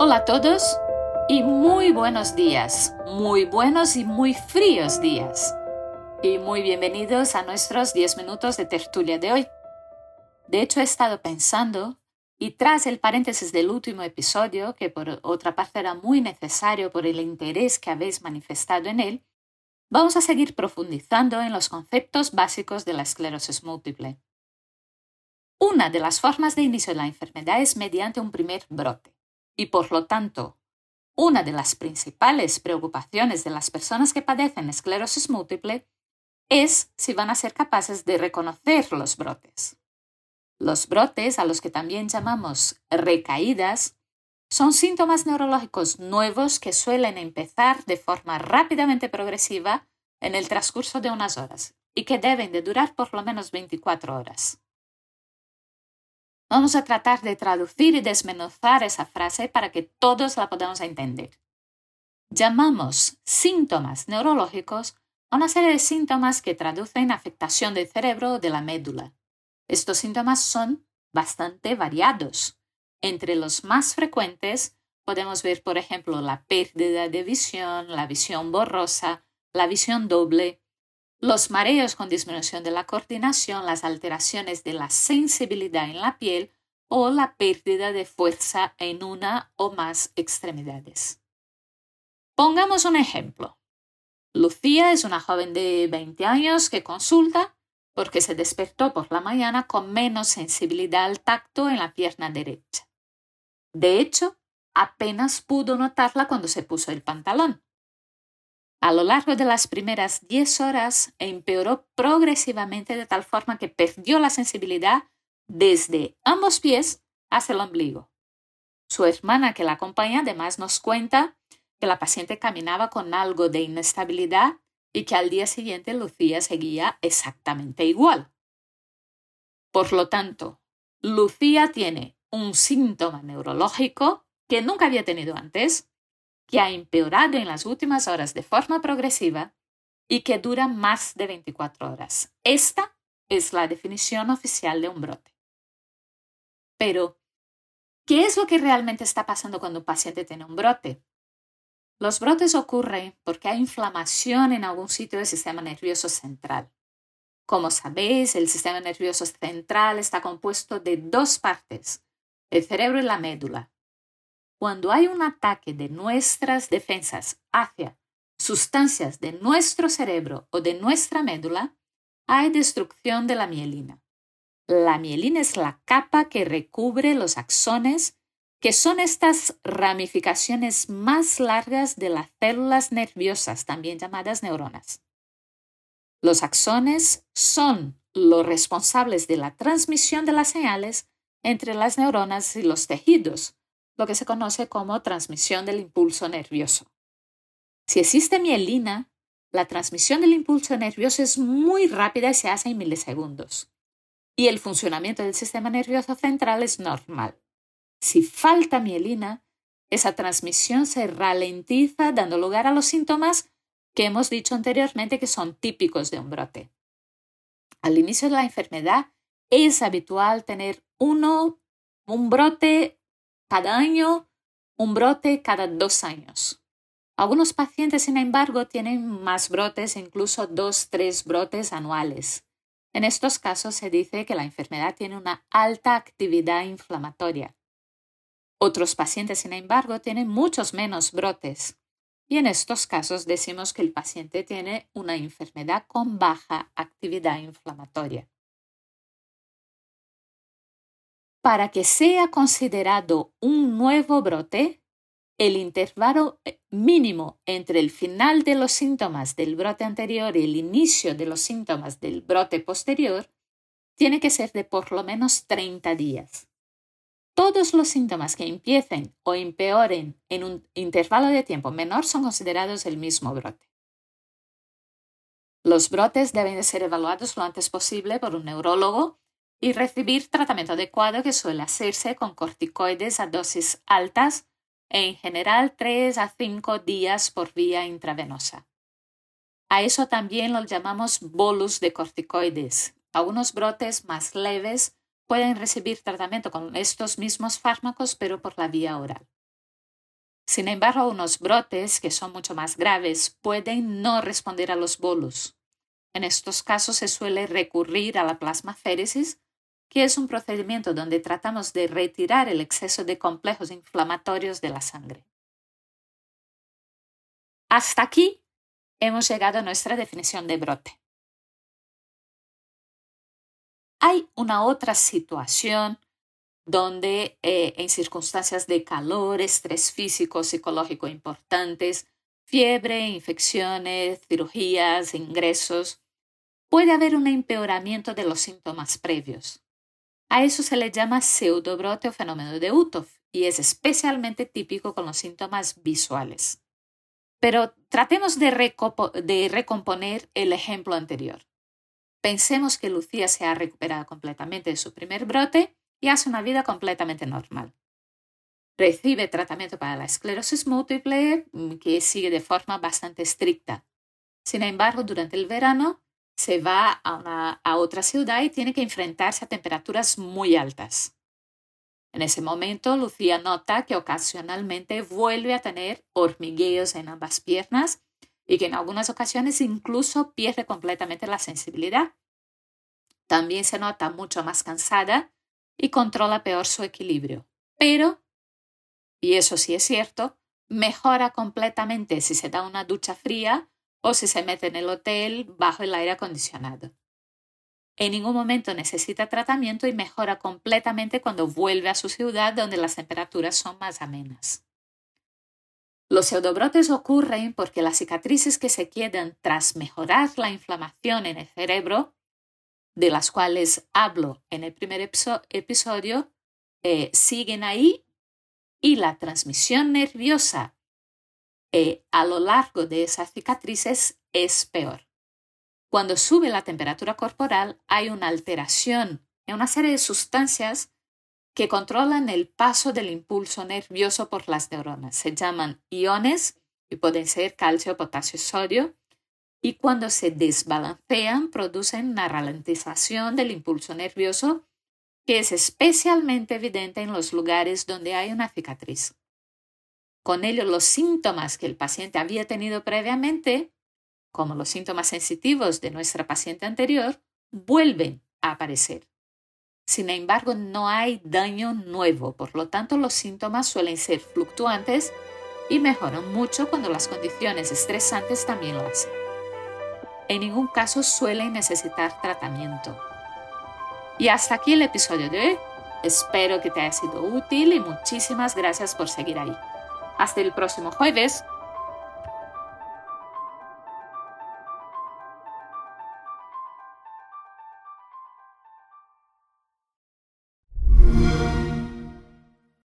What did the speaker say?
Hola a todos y muy buenos días, muy buenos y muy fríos días. Y muy bienvenidos a nuestros 10 minutos de tertulia de hoy. De hecho, he estado pensando, y tras el paréntesis del último episodio, que por otra parte era muy necesario por el interés que habéis manifestado en él, vamos a seguir profundizando en los conceptos básicos de la esclerosis múltiple. Una de las formas de inicio de la enfermedad es mediante un primer brote y por lo tanto, una de las principales preocupaciones de las personas que padecen esclerosis múltiple es si van a ser capaces de reconocer los brotes. Los brotes, a los que también llamamos recaídas, son síntomas neurológicos nuevos que suelen empezar de forma rápidamente progresiva en el transcurso de unas horas y que deben de durar por lo menos 24 horas. Vamos a tratar de traducir y desmenuzar esa frase para que todos la podamos entender. Llamamos síntomas neurológicos a una serie de síntomas que traducen afectación del cerebro o de la médula. Estos síntomas son bastante variados. Entre los más frecuentes podemos ver, por ejemplo, la pérdida de visión, la visión borrosa, la visión doble, los mareos con disminución de la coordinación, las alteraciones de la sensibilidad en la piel o la pérdida de fuerza en una o más extremidades. Pongamos un ejemplo. Lucía es una joven de 20 años que consulta porque se despertó por la mañana con menos sensibilidad al tacto en la pierna derecha. De hecho, apenas pudo notarla cuando se puso el pantalón. A lo largo de las primeras 10 horas empeoró progresivamente de tal forma que perdió la sensibilidad desde ambos pies hasta el ombligo. Su hermana que la acompaña además nos cuenta que la paciente caminaba con algo de inestabilidad y que al día siguiente Lucía seguía exactamente igual. Por lo tanto, Lucía tiene un síntoma neurológico que nunca había tenido antes que ha empeorado en las últimas horas de forma progresiva y que dura más de 24 horas. Esta es la definición oficial de un brote. Pero, ¿qué es lo que realmente está pasando cuando un paciente tiene un brote? Los brotes ocurren porque hay inflamación en algún sitio del sistema nervioso central. Como sabéis, el sistema nervioso central está compuesto de dos partes, el cerebro y la médula. Cuando hay un ataque de nuestras defensas hacia sustancias de nuestro cerebro o de nuestra médula, hay destrucción de la mielina. La mielina es la capa que recubre los axones, que son estas ramificaciones más largas de las células nerviosas, también llamadas neuronas. Los axones son los responsables de la transmisión de las señales entre las neuronas y los tejidos, lo que se conoce como transmisión del impulso nervioso. Si existe mielina, la transmisión del impulso nervioso es muy rápida y se hace en milisegundos. Y el funcionamiento del sistema nervioso central es normal. Si falta mielina, esa transmisión se ralentiza dando lugar a los síntomas que hemos dicho anteriormente que son típicos de un brote. Al inicio de la enfermedad es habitual tener uno, un brote cada año, un brote cada dos años. Algunos pacientes, sin embargo, tienen más brotes, incluso dos, tres brotes anuales. En estos casos se dice que la enfermedad tiene una alta actividad inflamatoria. Otros pacientes, sin embargo, tienen muchos menos brotes. Y en estos casos decimos que el paciente tiene una enfermedad con baja actividad inflamatoria. Para que sea considerado un nuevo brote, el intervalo eh, mínimo entre el final de los síntomas del brote anterior y el inicio de los síntomas del brote posterior tiene que ser de por lo menos 30 días. Todos los síntomas que empiecen o empeoren en un intervalo de tiempo menor son considerados el mismo brote. Los brotes deben ser evaluados lo antes posible por un neurólogo y recibir tratamiento adecuado que suele hacerse con corticoides a dosis altas en general 3 a 5 días por vía intravenosa. A eso también lo llamamos bolus de corticoides. Algunos brotes más leves pueden recibir tratamiento con estos mismos fármacos pero por la vía oral. Sin embargo, unos brotes que son mucho más graves pueden no responder a los bolos. En estos casos se suele recurrir a la plasmaféresis, que es un procedimiento donde tratamos de retirar el exceso de complejos inflamatorios de la sangre. Hasta aquí hemos llegado a nuestra definición de brote. Hay una otra situación donde eh, en circunstancias de calor, estrés físico, psicológico importantes, fiebre, infecciones, cirugías, ingresos, puede haber un empeoramiento de los síntomas previos. A eso se le llama pseudobrote o fenómeno de Utov y es especialmente típico con los síntomas visuales. Pero tratemos de, recomponer el ejemplo anterior. Pensemos que Lucía se ha recuperado completamente de su primer brote y hace una vida completamente normal. Recibe tratamiento para la esclerosis múltiple mm, que sigue de forma bastante estricta. Sin embargo, durante el verano se va a, a otra ciudad y tiene que enfrentarse a temperaturas muy altas. En ese momento, Lucía nota que ocasionalmente vuelve a tener hormigueos en ambas piernas y que en algunas ocasiones incluso pierde completamente la sensibilidad. También se nota mucho más cansada y controla peor su equilibrio. Pero, y eso sí es cierto, mejora completamente si se da una ducha fría o si se mete en el hotel bajo el aire acondicionado. En ningún momento necesita tratamiento y mejora completamente cuando vuelve a su ciudad donde las temperaturas son más amenas. Los pseudobrotes ocurren porque las cicatrices que se quedan tras mejorar la inflamación en el cerebro, de las cuales hablo en el primer episodio, eh, siguen ahí y la transmisión nerviosa eh, a lo largo de esas cicatrices es peor. Cuando sube la temperatura corporal hay una alteración en una serie de sustancias que controlan el paso del impulso nervioso por las neuronas. Se llaman iones y pueden ser calcio, potasio, sodio. Y cuando se desbalancean, producen una ralentización del impulso nervioso que es especialmente evidente en los lugares donde hay una cicatriz. Con ello, los síntomas que el paciente había tenido previamente como los síntomas sensitivos de nuestra paciente anterior, vuelven a aparecer. Sin embargo, no hay daño nuevo, por lo tanto los síntomas suelen ser fluctuantes y mejoran mucho cuando las condiciones estresantes también lo hacen. En ningún caso suelen necesitar tratamiento. Y hasta aquí el episodio de hoy. Espero que te haya sido útil y muchísimas gracias por seguir ahí. Hasta el próximo jueves.